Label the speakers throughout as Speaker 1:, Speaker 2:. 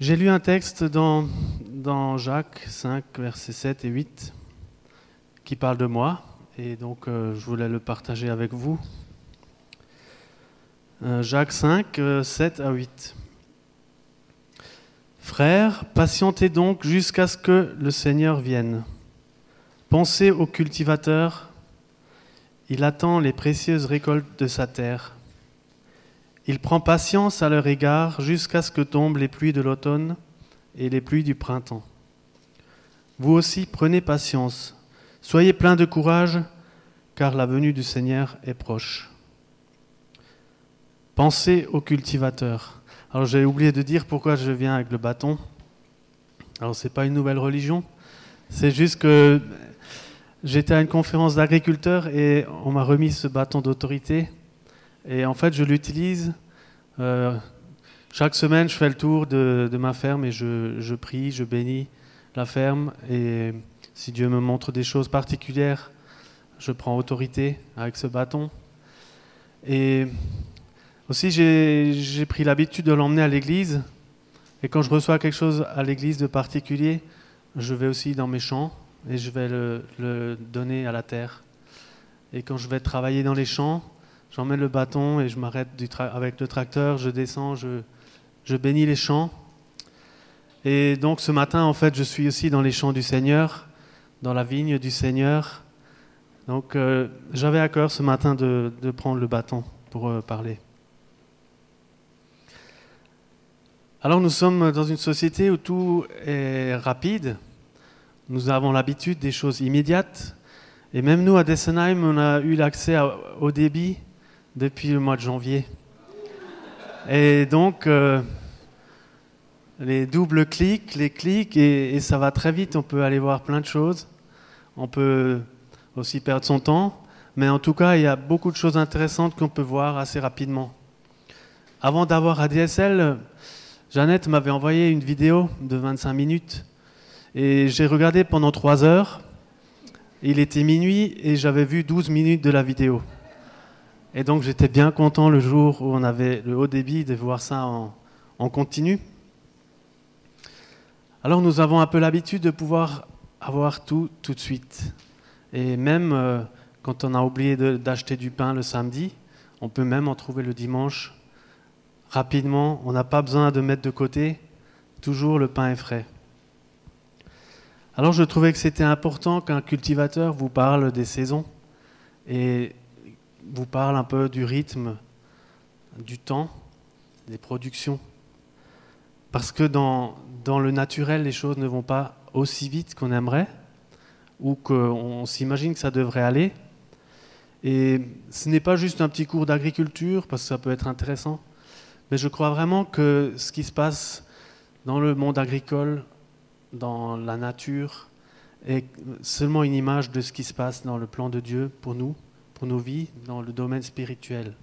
Speaker 1: J'ai lu un texte dans, Jacques 5, versets 7 et 8, qui parle de moi, et donc euh, je voulais le partager avec vous. Euh, Jacques 5, 7 à 8. Frères, patientez donc jusqu'à ce que le Seigneur vienne. Pensez au cultivateur, il attend les précieuses récoltes de sa terre. Il prend patience à leur égard jusqu'à ce que tombent les pluies de l'automne et les pluies du printemps. Vous aussi prenez patience, soyez pleins de courage, car la venue du Seigneur est proche. Pensez au cultivateur. Alors j'ai oublié de dire pourquoi je viens avec le bâton. Alors c'est pas une nouvelle religion, c'est juste que j'étais à une conférence d'agriculteurs et on m'a remis ce bâton d'autorité et en fait, je l'utilise. Euh, chaque semaine, je fais le tour de, ma ferme et je, prie, je bénis la ferme. Et si Dieu me montre des choses particulières, je prends autorité avec ce bâton. Et aussi, j'ai pris l'habitude de l'emmener à l'église. Et quand je reçois quelque chose à l'église de particulier, je vais aussi dans mes champs et je vais le donner à la terre. Et quand je vais travailler dans les champs, j'emmène le bâton et je m'arrête avec le tracteur, je descends, je, bénis les champs. Et donc ce matin, en fait, je suis aussi dans les champs du Seigneur, dans la vigne du Seigneur. Donc euh, j'avais à cœur ce matin de, de prendre le bâton pour euh, parler. Alors nous sommes dans une société où tout est rapide. Nous avons l'habitude des choses immédiates. Et même nous, à Dessenheim, on a eu l'accès au débit depuis le mois de janvier. Et donc, euh, les doubles clics, les clics, et, ça va très vite. On peut aller voir plein de choses. On peut aussi perdre son temps. Mais en tout cas, il y a beaucoup de choses intéressantes qu'on peut voir assez rapidement. Avant d'avoir ADSL, Jeannette m'avait envoyé une vidéo de 25 minutes. Et j'ai regardé pendant 3 heures. Il était minuit et j'avais vu 12 minutes de la vidéo. Et donc j'étais bien content le jour où on avait le haut débit de voir ça en, continu. Alors nous avons un peu l'habitude de pouvoir avoir tout tout de suite. Et même euh, quand on a oublié d'acheter du pain le samedi, on peut même en trouver le dimanche rapidement. On n'a pas besoin de mettre de côté. Toujours le pain est frais. Alors je trouvais que c'était important qu'un cultivateur vous parle des saisons. Et vous parle un peu du rythme, du temps, des productions. Parce que dans, dans le naturel, les choses ne vont pas aussi vite qu'on aimerait, ou qu'on s'imagine que ça devrait aller. Et ce n'est pas juste un petit cours d'agriculture, parce que ça peut être intéressant, mais je crois vraiment que ce qui se passe dans le monde agricole, dans la nature, est seulement une image de ce qui se passe dans le plan de Dieu pour nous pour nos vies dans le domaine spirituel.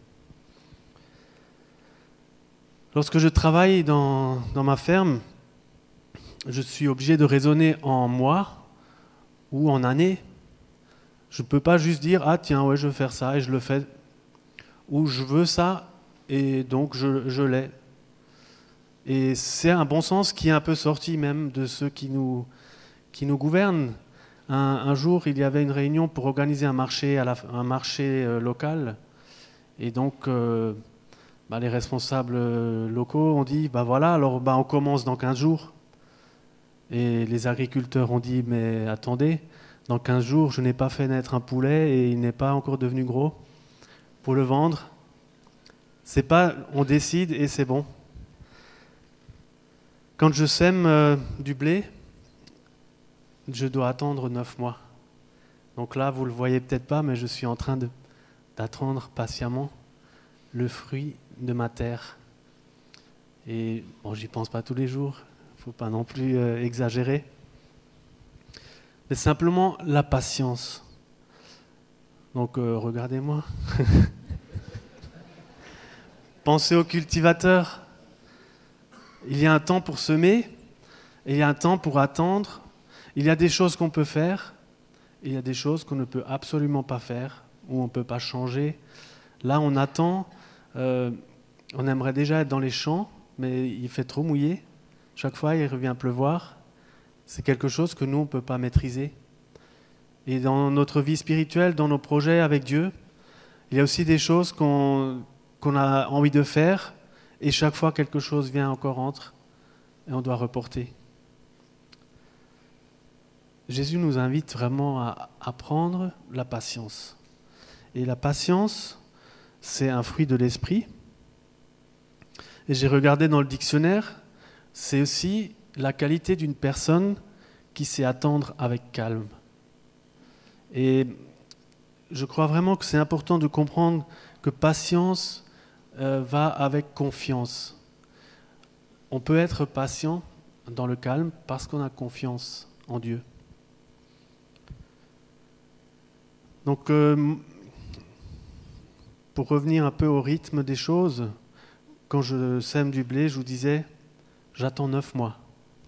Speaker 1: Lorsque je travaille dans, ma ferme, je suis obligé de raisonner en mois ou en années. Je ne peux pas juste dire Ah, tiens, ouais, je veux faire ça et je le fais. Ou je veux ça et donc je, je l'ai. Et c'est un bon sens qui est un peu sorti même de ceux qui nous, qui nous gouvernent. Un, jour, il y avait une réunion pour organiser un marché, euh, local. Et donc, euh, bah, les responsables euh, locaux ont dit, bah voilà, alors bah, on commence dans 15 jours. Et les agriculteurs ont dit, mais attendez, dans 15 jours, je n'ai pas fait naître un poulet et il n'est pas encore devenu gros pour le vendre. C'est pas, on décide et c'est bon. Quand je sème du blé, je dois attendre neuf mois. Donc là, vous ne le voyez peut-être pas, mais je suis en train d'attendre patiemment le fruit de ma terre. Et bon, j'y pense pas tous les jours, il ne faut pas non plus euh, exagérer. Mais simplement la patience. Donc euh, regardez-moi. Pensez au cultivateur. Il y a un temps pour semer, et il y a un temps pour attendre, il y a des choses qu'on peut faire, et il y a des choses qu'on ne peut absolument pas faire, ou on ne peut pas changer. Là, on attend, euh, on aimerait déjà être dans les champs, mais il fait trop mouillé, chaque fois il revient pleuvoir, c'est quelque chose que nous, on ne peut pas maîtriser. Et dans notre vie spirituelle, dans nos projets avec Dieu, il y a aussi des choses qu'on a envie de faire, et chaque fois quelque chose vient encore entre, et on doit reporter. Jésus nous invite vraiment à apprendre la patience. Et la patience, c'est un fruit de l'esprit. Et j'ai regardé dans le dictionnaire, c'est aussi la qualité d'une personne qui sait attendre avec calme. Et je crois vraiment que c'est important de comprendre que patience euh, va avec confiance. On peut être patient dans le calme parce qu'on a confiance en Dieu. Donc, euh, pour revenir un peu au rythme des choses, quand je sème du blé, je vous disais, j'attends neuf mois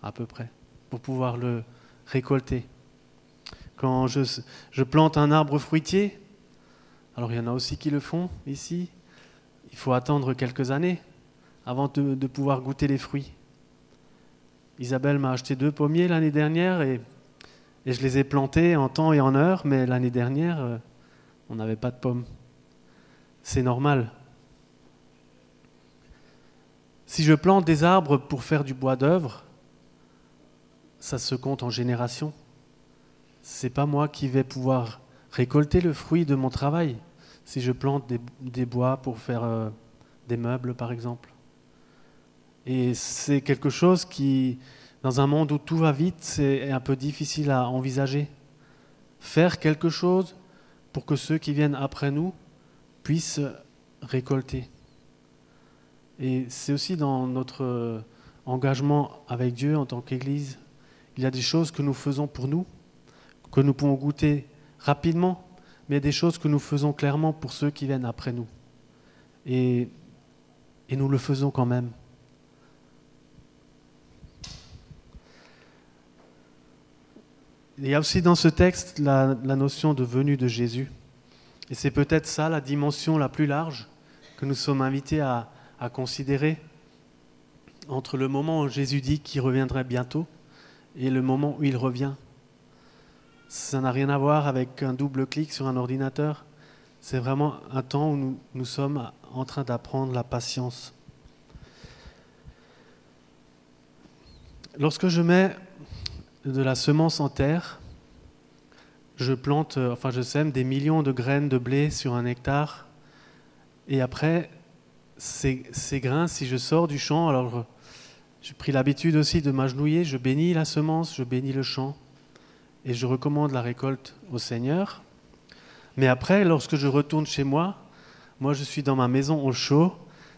Speaker 1: à peu près pour pouvoir le récolter. Quand je, plante un arbre fruitier, alors il y en a aussi qui le font ici, il faut attendre quelques années avant de, de pouvoir goûter les fruits. Isabelle m'a acheté deux pommiers l'année dernière et et je les ai plantés en temps et en heure, mais l'année dernière, euh, on n'avait pas de pommes. C'est normal. Si je plante des arbres pour faire du bois d'œuvre, ça se compte en générations. C'est pas moi qui vais pouvoir récolter le fruit de mon travail si je plante des, bois pour faire euh, des meubles, par exemple. Et c'est quelque chose qui, dans un monde où tout va vite, c'est un peu difficile à envisager. Faire quelque chose pour que ceux qui viennent après nous puissent récolter. Et c'est aussi dans notre engagement avec Dieu en tant qu'Église, il y a des choses que nous faisons pour nous, que nous pouvons goûter rapidement, mais des choses que nous faisons clairement pour ceux qui viennent après nous. Et, et nous le faisons quand même. Il y a aussi dans ce texte la, notion de venue de Jésus. Et c'est peut-être ça la dimension la plus large que nous sommes invités à, considérer entre le moment où Jésus dit qu'il reviendrait bientôt et le moment où il revient. Ça n'a rien à voir avec un double clic sur un ordinateur. C'est vraiment un temps où nous, nous sommes en train d'apprendre la patience. Lorsque je mets de la semence en terre, je plante, euh, enfin je sème des millions de graines de blé sur un hectare. Et après, ces, grains, si je sors du champ, alors j'ai pris l'habitude aussi de m'agenouiller, je bénis la semence, je bénis le champ, et je recommande la récolte au Seigneur. Mais après, lorsque je retourne chez moi, moi je suis dans ma maison au chaud,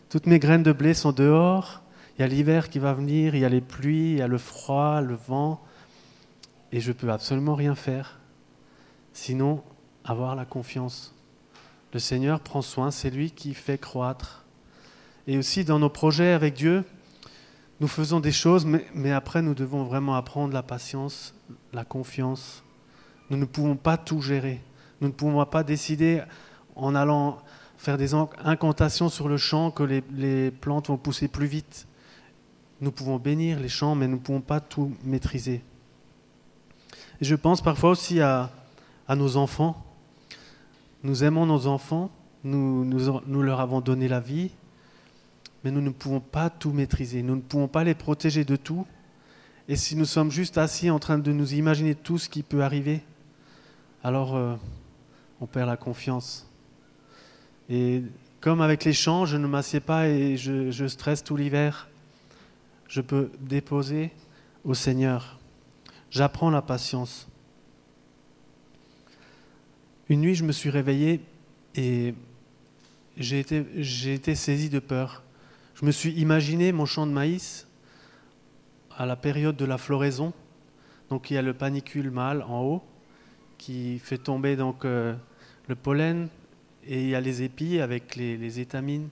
Speaker 1: toutes mes graines de blé sont dehors, il y a l'hiver qui va venir, il y a les pluies, il y a le froid, le vent, et je peux absolument rien faire. Sinon, avoir la confiance. Le Seigneur prend soin, c'est lui qui fait croître. Et aussi dans nos projets avec Dieu, nous faisons des choses, mais, après nous devons vraiment apprendre la patience, la confiance. Nous ne pouvons pas tout gérer. Nous ne pouvons pas décider en allant faire des incantations sur le champ que les plantes vont pousser plus vite. Nous pouvons bénir les champs, mais nous ne pouvons pas tout maîtriser. Et je pense parfois aussi à, nos enfants. Nous aimons nos enfants, nous, leur avons donné la vie, mais nous ne pouvons pas tout maîtriser, nous ne pouvons pas les protéger de tout. Et si nous sommes juste assis en train de nous imaginer tout ce qui peut arriver, alors euh, on perd la confiance. Et comme avec les champs, je ne m'assieds pas et je stresse tout l'hiver. Je peux déposer au Seigneur. J'apprends la patience. Une nuit, je me suis réveillé et j'ai été, été saisi de peur. Je me suis imaginé mon champ de maïs à la période de la floraison. Donc il y a le panicule mâle en haut qui fait tomber donc euh, le pollen et il y a les épis avec les, étamines.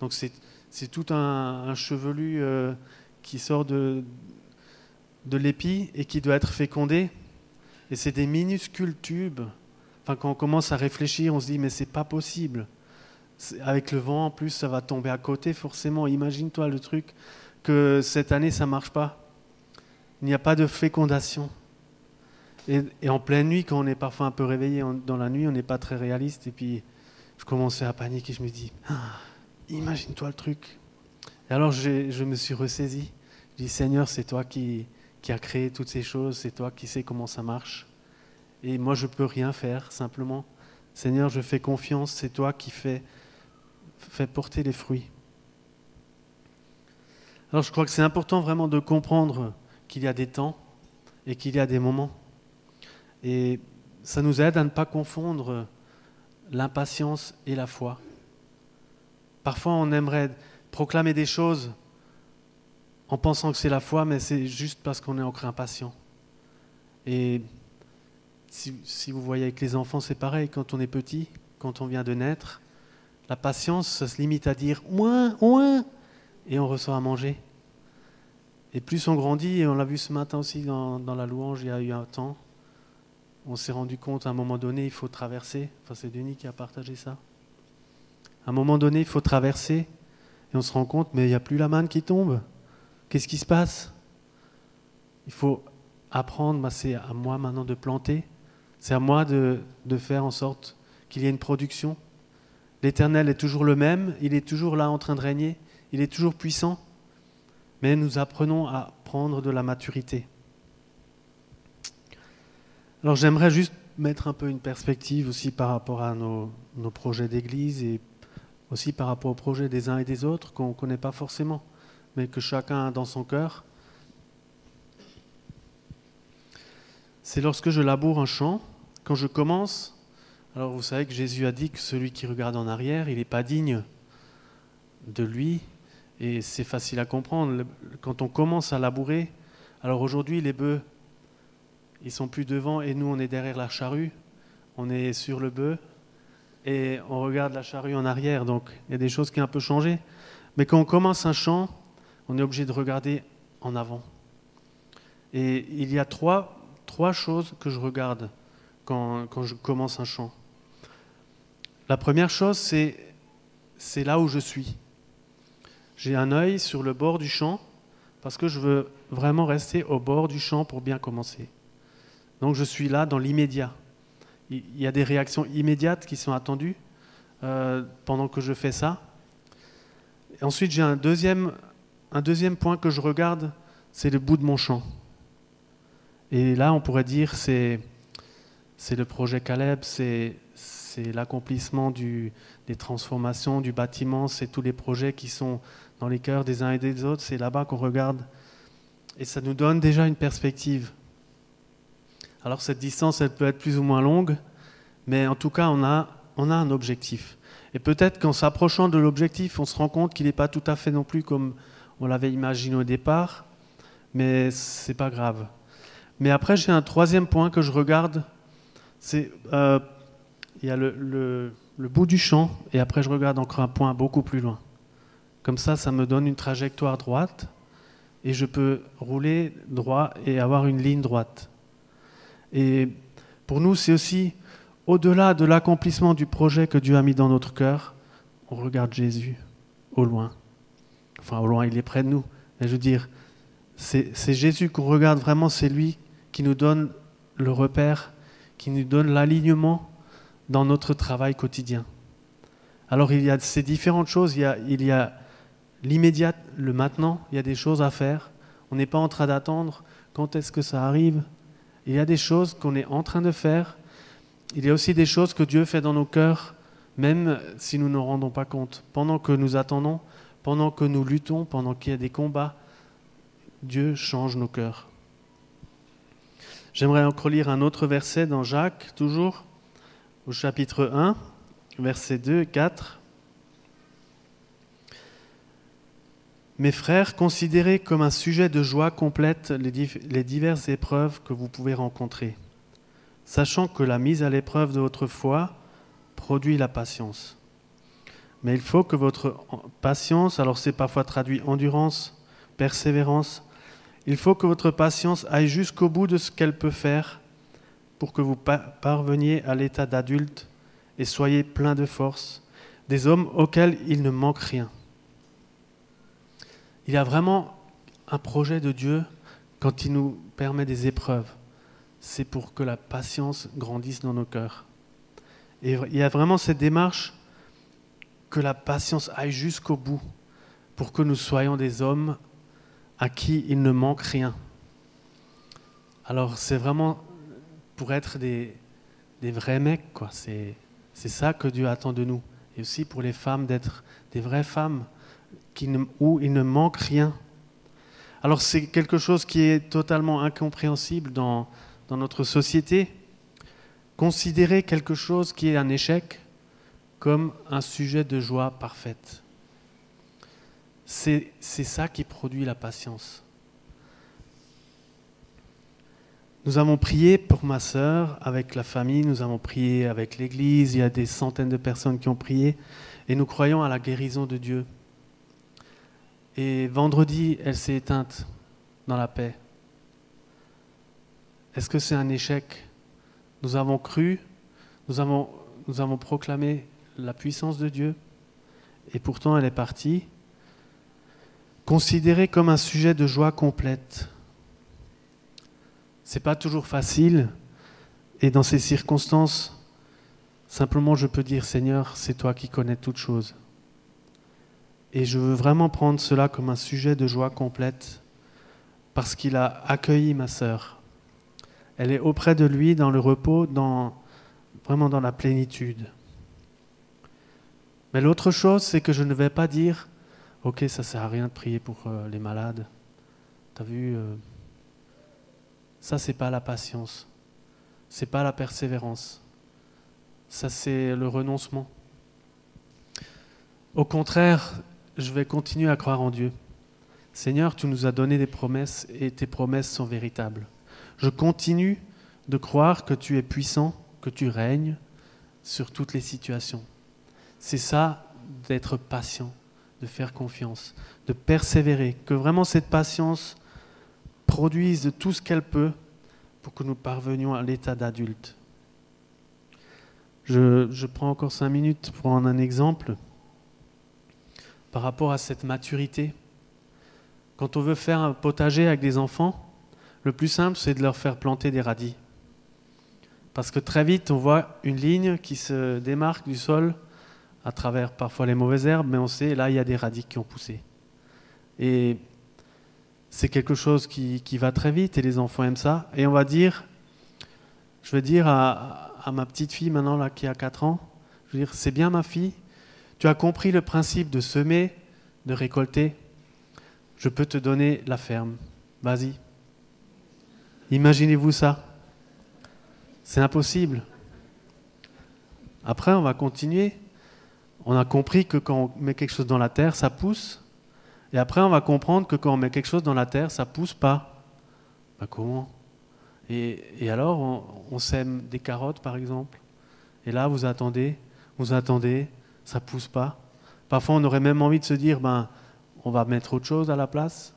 Speaker 1: Donc c'est tout un, chevelu euh, qui sort de, de l'épi et qui doit être fécondé. Et c'est des minuscules tubes. Enfin, quand on commence à réfléchir, on se dit, mais c'est pas possible. Avec le vent, en plus, ça va tomber à côté, forcément. Imagine-toi le truc. que cette année, ça marche pas. Il n'y a pas de fécondation. Et, en pleine nuit, quand on est parfois un peu réveillé dans la nuit, on n'est pas très réaliste. Et puis, je commençais à paniquer. Je me dis, ah, imagine-toi le truc. Et alors, je me suis ressaisi. Je dis, Seigneur, c'est toi qui, qui as créé toutes ces choses. C'est toi qui sais comment ça marche. Et moi, je ne peux rien faire, simplement. Seigneur, je fais confiance. C'est toi qui fais, fais porter les fruits. Alors, je crois que c'est important vraiment de comprendre qu'il y a des temps et qu'il y a des moments. Et ça nous aide à ne pas confondre l'impatience et la foi. Parfois, on aimerait proclamer des choses en pensant que c'est la foi, mais c'est juste parce qu'on est encore impatient. Et si, vous voyez avec les enfants, c'est pareil, quand on est petit, quand on vient de naître, la patience, ça se limite à dire ouin, ouin, et on reçoit à manger. Et plus on grandit, et on l'a vu ce matin aussi dans, la louange, il y a eu un temps, on s'est rendu compte à un moment donné, il faut traverser. Enfin, c'est Denis qui a partagé ça. À un moment donné, il faut traverser, et on se rend compte, mais il n'y a plus la manne qui tombe. Qu'est-ce qui se passe? Il faut apprendre, c'est à moi maintenant de planter, c'est à moi de faire en sorte qu'il y ait une production. L'Éternel est toujours le même, il est toujours là en train de régner, il est toujours puissant mais nous apprenons à prendre de la maturité. Alors j'aimerais juste mettre un peu une perspective aussi par rapport à nos, projets d'église et aussi par rapport aux projets des uns et des autres qu'on ne connaît pas forcément, mais que chacun a dans son cœur. C'est lorsque je laboure un champ, quand je commence, alors vous savez que Jésus a dit que celui qui regarde en arrière, il n'est pas digne de lui et c'est facile à comprendre. Quand on commence à labourer, alors aujourd'hui, les bœufs, ils sont plus devant et nous, on est derrière la charrue. On est sur le bœuf et on regarde la charrue en arrière. Donc, il y a des choses qui ont un peu changé. Mais quand on commence un champ, on est obligé de regarder en avant. Et il y a trois, choses que je regarde quand, quand je commence un champ. La première chose, c'est, là où je suis j'ai un œil sur le bord du champ parce que je veux vraiment rester au bord du champ pour bien commencer. Donc je suis là dans l'immédiat. Il y a des réactions immédiates qui sont attendues euh, pendant que je fais ça. Ensuite, j'ai un deuxième, un deuxième point que je regarde, c'est le bout de mon champ. Et là, on pourrait dire c'est c'est le projet Caleb, c'est l'accomplissement des transformations du bâtiment, c'est tous les projets qui sont dans les cœurs des uns et des autres, c'est là-bas qu'on regarde. Et ça nous donne déjà une perspective. Alors cette distance, elle peut être plus ou moins longue, mais en tout cas, on a, on a un objectif. Et peut-être qu'en s'approchant de l'objectif, on se rend compte qu'il n'est pas tout à fait non plus comme on l'avait imaginé au départ, mais c'est pas grave. Mais après, j'ai un troisième point que je regarde. C'est euh, il y a le, le bout du champ, et après je regarde encore un point beaucoup plus loin. Comme ça, ça me donne une trajectoire droite et je peux rouler droit et avoir une ligne droite. Et pour nous, c'est aussi au-delà de l'accomplissement du projet que Dieu a mis dans notre cœur, on regarde Jésus au loin. Enfin, au loin, il est près de nous. Mais je veux dire, c'est Jésus qu'on regarde vraiment, c'est lui qui nous donne le repère, qui nous donne l'alignement dans notre travail quotidien. Alors il y a ces différentes choses, il y a, l'immédiat, le maintenant, il y a des choses à faire. On n'est pas en train d'attendre quand est-ce que ça arrive. Il y a des choses qu'on est en train de faire. Il y a aussi des choses que Dieu fait dans nos cœurs, même si nous ne nous rendons pas compte. Pendant que nous attendons, pendant que nous luttons, pendant qu'il y a des combats, Dieu change nos cœurs. J'aimerais encore lire un autre verset dans Jacques, toujours, au chapitre 1, versets 2 et 4. Mes frères, considérez comme un sujet de joie complète les diverses épreuves que vous pouvez rencontrer, sachant que la mise à l'épreuve de votre foi produit la patience. Mais il faut que votre patience, alors c'est parfois traduit endurance, persévérance, il faut que votre patience aille jusqu'au bout de ce qu'elle peut faire pour que vous parveniez à l'état d'adulte et soyez plein de force, des hommes auxquels il ne manque rien. Il y a vraiment un projet de Dieu quand il nous permet des épreuves. C'est pour que la patience grandisse dans nos cœurs. Et il y a vraiment cette démarche que la patience aille jusqu'au bout pour que nous soyons des hommes à qui il ne manque rien. Alors c'est vraiment pour être des, des vrais mecs, quoi. C'est, c'est ça que Dieu attend de nous. Et aussi pour les femmes d'être des vraies femmes qui où il ne manque rien. Alors c'est quelque chose qui est totalement incompréhensible dans, dans notre société. Considérer quelque chose qui est un échec comme un sujet de joie parfaite. C'est, ça qui produit la patience. Nous avons prié pour ma sœur avec la famille, nous avons prié avec l'Église, il y a des centaines de personnes qui ont prié, et nous croyons à la guérison de Dieu. Et vendredi, elle s'est éteinte dans la paix. Est-ce que c'est un échec? Nous avons cru, nous avons, nous avons proclamé la puissance de Dieu, et pourtant elle est partie, considérée comme un sujet de joie complète. C'est pas toujours facile. Et dans ces circonstances, simplement je peux dire Seigneur, c'est toi qui connais toutes choses. Et je veux vraiment prendre cela comme un sujet de joie complète parce qu'il a accueilli ma sœur. Elle est auprès de lui dans le repos, dans, vraiment dans la plénitude. Mais l'autre chose, c'est que je ne vais pas dire, ok, ça sert à rien de prier pour euh, les malades. T'as vu, euh, ça, c'est pas la patience. C'est pas la persévérance. Ça, c'est le renoncement. Au contraire, je vais continuer à croire en Dieu. Seigneur, tu nous as donné des promesses et tes promesses sont véritables. Je continue de croire que tu es puissant, que tu règnes sur toutes les situations. C'est ça d'être patient, de faire confiance, de persévérer, que vraiment cette patience produise tout ce qu'elle peut pour que nous parvenions à l'état d'adulte. Je, prends encore cinq minutes pour prendre un exemple par rapport à cette maturité. Quand on veut faire un potager avec des enfants, le plus simple, c'est de leur faire planter des radis. Parce que très vite, on voit une ligne qui se démarque du sol à travers parfois les mauvaises herbes, mais on sait, là, il y a des radis qui ont poussé. Et c'est quelque chose qui, va très vite et les enfants aiment ça. Et on va dire, je vais dire à, ma petite fille maintenant là qui a 4 ans, je vais dire, c'est bien ma fille, tu as compris le principe de semer, de récolter, je peux te donner la ferme. Vas-y. Imaginez-vous ça. C'est impossible. Après, on va continuer. On a compris que quand on met quelque chose dans la terre, ça pousse. Et après, on va comprendre que quand on met quelque chose dans la terre, ça pousse pas. Bah, comment? Et, alors, on, sème des carottes, par exemple. Et là, vous attendez, vous attendez, ça pousse pas. Parfois, on aurait même envie de se dire, ben, on va mettre autre chose à la place.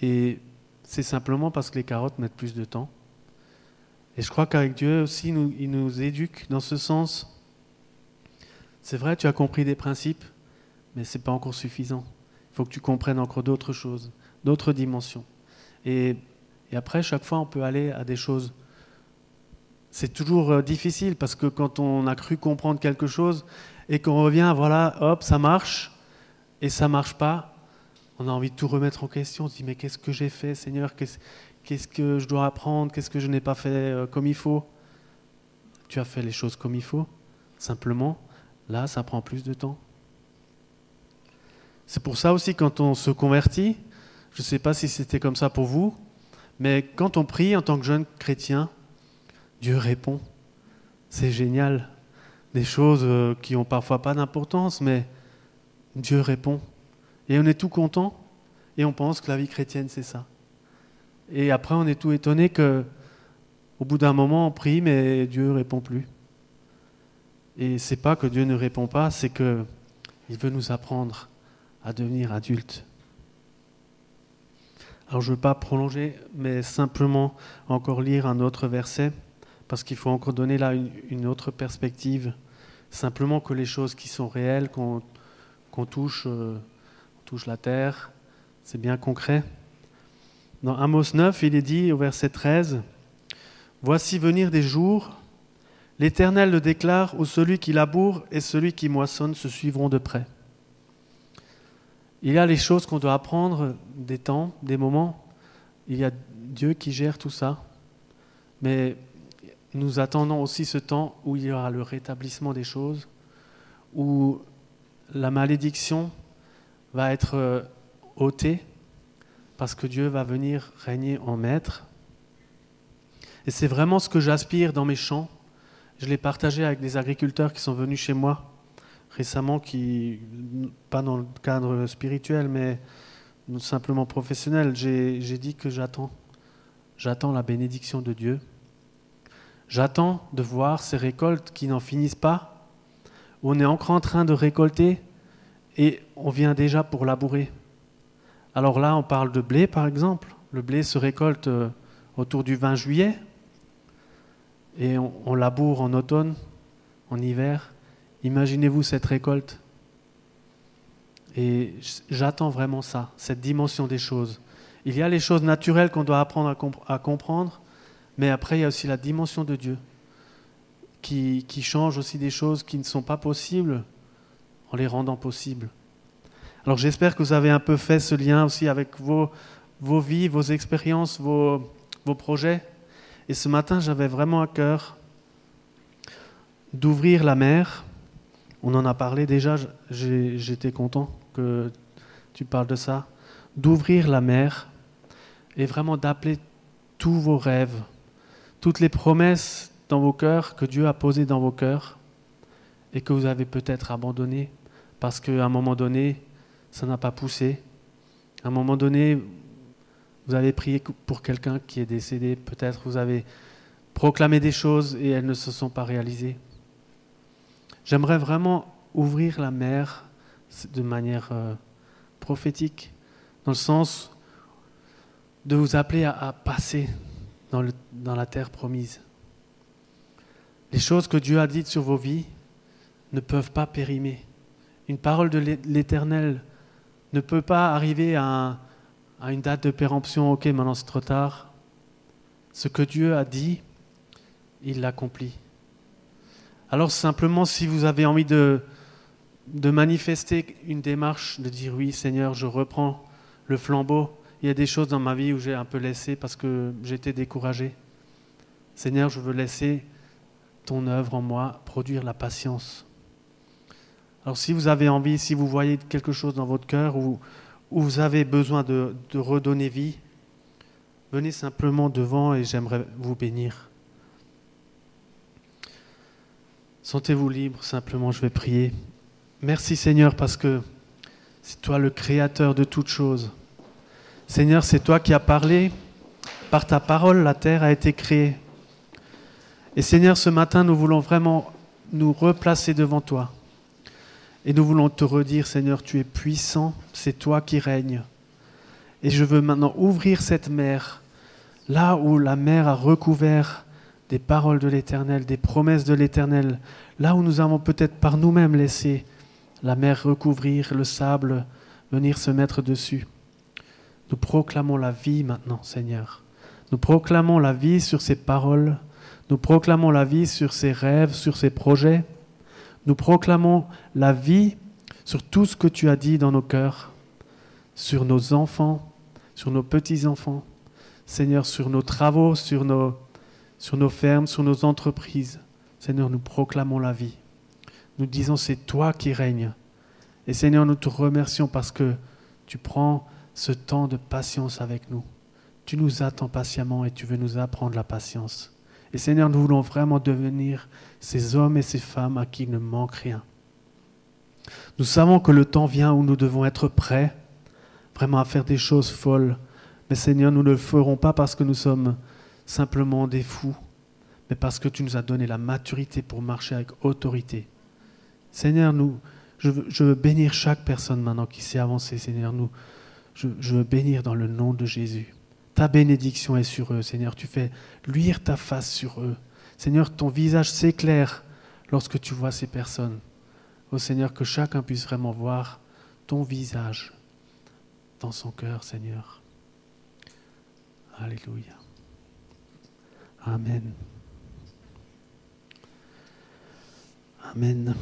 Speaker 1: Et c'est simplement parce que les carottes mettent plus de temps. Et je crois qu'avec Dieu aussi, il nous éduque dans ce sens. C'est vrai, tu as compris des principes, mais ce n'est pas encore suffisant. Il faut que tu comprennes encore d'autres choses, d'autres dimensions. Et, après, chaque fois, on peut aller à des choses. C'est toujours euh, difficile parce que quand on a cru comprendre quelque chose et qu'on revient, voilà, hop, ça marche, et ça marche pas, on a envie de tout remettre en question. On se dit, mais qu'est-ce que j'ai fait, Seigneur? Qu'est-ce que je dois apprendre? Qu'est-ce que je n'ai pas fait euh, comme il faut? Tu as fait les choses comme il faut. Simplement, là, ça prend plus de temps. C'est pour ça aussi quand on se convertit, je ne sais pas si c'était comme ça pour vous, mais quand on prie en tant que jeune chrétien, Dieu répond. C'est génial. Des choses euh, qui ont parfois pas d'importance, mais Dieu répond. Et on est tout content et on pense que la vie chrétienne, c'est ça. Et après, on est tout étonné que, au bout d'un moment, on prie, mais Dieu répond plus. Et c'est pas que Dieu ne répond pas, c'est que il veut nous apprendre à devenir adulte. Alors je ne veux pas prolonger, mais simplement encore lire un autre verset, parce qu'il faut encore donner là une, autre perspective. Simplement que les choses qui sont réelles, qu'on touche, euh, touche la terre, C'est bien concret. Dans Amos 9, il est dit au verset 13, Voici venir des jours, l'Éternel le déclare, où celui qui laboure et celui qui moissonne se suivront de près. Il y a les choses qu'on doit apprendre, des temps, des moments. Il y a Dieu qui gère tout ça. Mais nous attendons aussi ce temps où il y aura le rétablissement des choses, où la malédiction va être euh, ôtée, parce que Dieu va venir régner en maître. Et c'est vraiment ce que j'aspire dans mes champs. Je l'ai partagé avec des agriculteurs qui sont venus chez moi récemment, qui, pas dans le cadre spirituel, mais simplement professionnel. J'ai dit que j'attends. J'attends la bénédiction de Dieu. J'attends de voir ces récoltes qui n'en finissent pas, on est encore en train de récolter et on vient déjà pour labourer. Alors là, on parle de blé, par exemple. Le blé se récolte euh, autour du 20 juillet et on, laboure en automne, en hiver. Imaginez-vous cette récolte. Et j'attends vraiment ça, cette dimension des choses. Il y a les choses naturelles qu'on doit apprendre à, comprendre, mais après, il y a aussi la dimension de Dieu qui, qui change aussi des choses qui ne sont pas possibles en les rendant possibles. Alors j'espère que vous avez un peu fait ce lien aussi avec vos, vos vies, vos expériences, vos, vos projets. Et ce matin, j'avais vraiment à cœur d'ouvrir la mer. On en a parlé déjà, j'étais content que tu parles de ça. D'ouvrir la mer et vraiment d'appeler tous vos rêves, toutes les promesses dans vos cœurs que Dieu a posées dans vos cœurs et que vous avez peut-être abandonnées parce qu'à un moment donné, ça n'a pas poussé. À un moment donné, vous avez prié pour quelqu'un qui est décédé, peut-être vous avez proclamé des choses et elles ne se sont pas réalisées. J'aimerais vraiment ouvrir la mer de manière euh, prophétique, dans le sens de vous appeler à, passer dans, dans la terre promise. Les choses que Dieu a dites sur vos vies ne peuvent pas périmer. Une parole de l'Éternel ne peut pas arriver à, une date de péremption, ok, maintenant c'est trop tard. Ce que Dieu a dit, il l'accomplit. Alors simplement, si vous avez envie de, de manifester une démarche, de dire oui Seigneur, je reprends le flambeau, il y a des choses dans ma vie où j'ai un peu laissé parce que j'étais découragé. Seigneur, je veux laisser ton œuvre en moi produire la patience. Alors si vous avez envie, si vous voyez quelque chose dans votre cœur où, vous avez besoin de, redonner vie, venez simplement devant et j'aimerais vous bénir. Sentez-vous libre, simplement je vais prier. Merci Seigneur parce que c'est toi le créateur de toutes choses. Seigneur, c'est toi qui as parlé. Par ta parole, la terre a été créée. Et Seigneur, ce matin, nous voulons vraiment nous replacer devant toi. Et nous voulons te redire, Seigneur, tu es puissant, c'est toi qui règnes. Et je veux maintenant ouvrir cette mer, là où la mer a recouvert des paroles de l'Éternel, des promesses de l'Éternel, là où nous avons peut-être par nous-mêmes laissé la mer recouvrir, le sable venir se mettre dessus. Nous proclamons la vie maintenant, Seigneur. Nous proclamons la vie sur ces paroles. Nous proclamons la vie sur ces rêves, sur ces projets. Nous proclamons la vie sur tout ce que tu as dit dans nos cœurs, sur nos enfants, sur nos petits-enfants, Seigneur, sur nos travaux, sur nos, sur nos fermes, sur nos entreprises. Seigneur, nous proclamons la vie. Nous disons, c'est toi qui règnes. Et Seigneur, nous te remercions parce que tu prends ce temps de patience avec nous. Tu nous attends patiemment et tu veux nous apprendre la patience. Et Seigneur, nous voulons vraiment devenir ces hommes et ces femmes à qui il ne manque rien. Nous savons que le temps vient où nous devons être prêts vraiment à faire des choses folles. Mais Seigneur, nous ne le ferons pas parce que nous sommes simplement des fous, mais parce que tu nous as donné la maturité pour marcher avec autorité. Seigneur, nous, je veux, bénir chaque personne maintenant qui s'est avancée. Seigneur, nous, je veux bénir dans le nom de Jésus. Ta bénédiction est sur eux, Seigneur. Tu fais luire ta face sur eux. Seigneur, ton visage s'éclaire lorsque tu vois ces personnes. Ô Seigneur, que chacun puisse vraiment voir ton visage dans son cœur, Seigneur. Alléluia. Amen. Amen.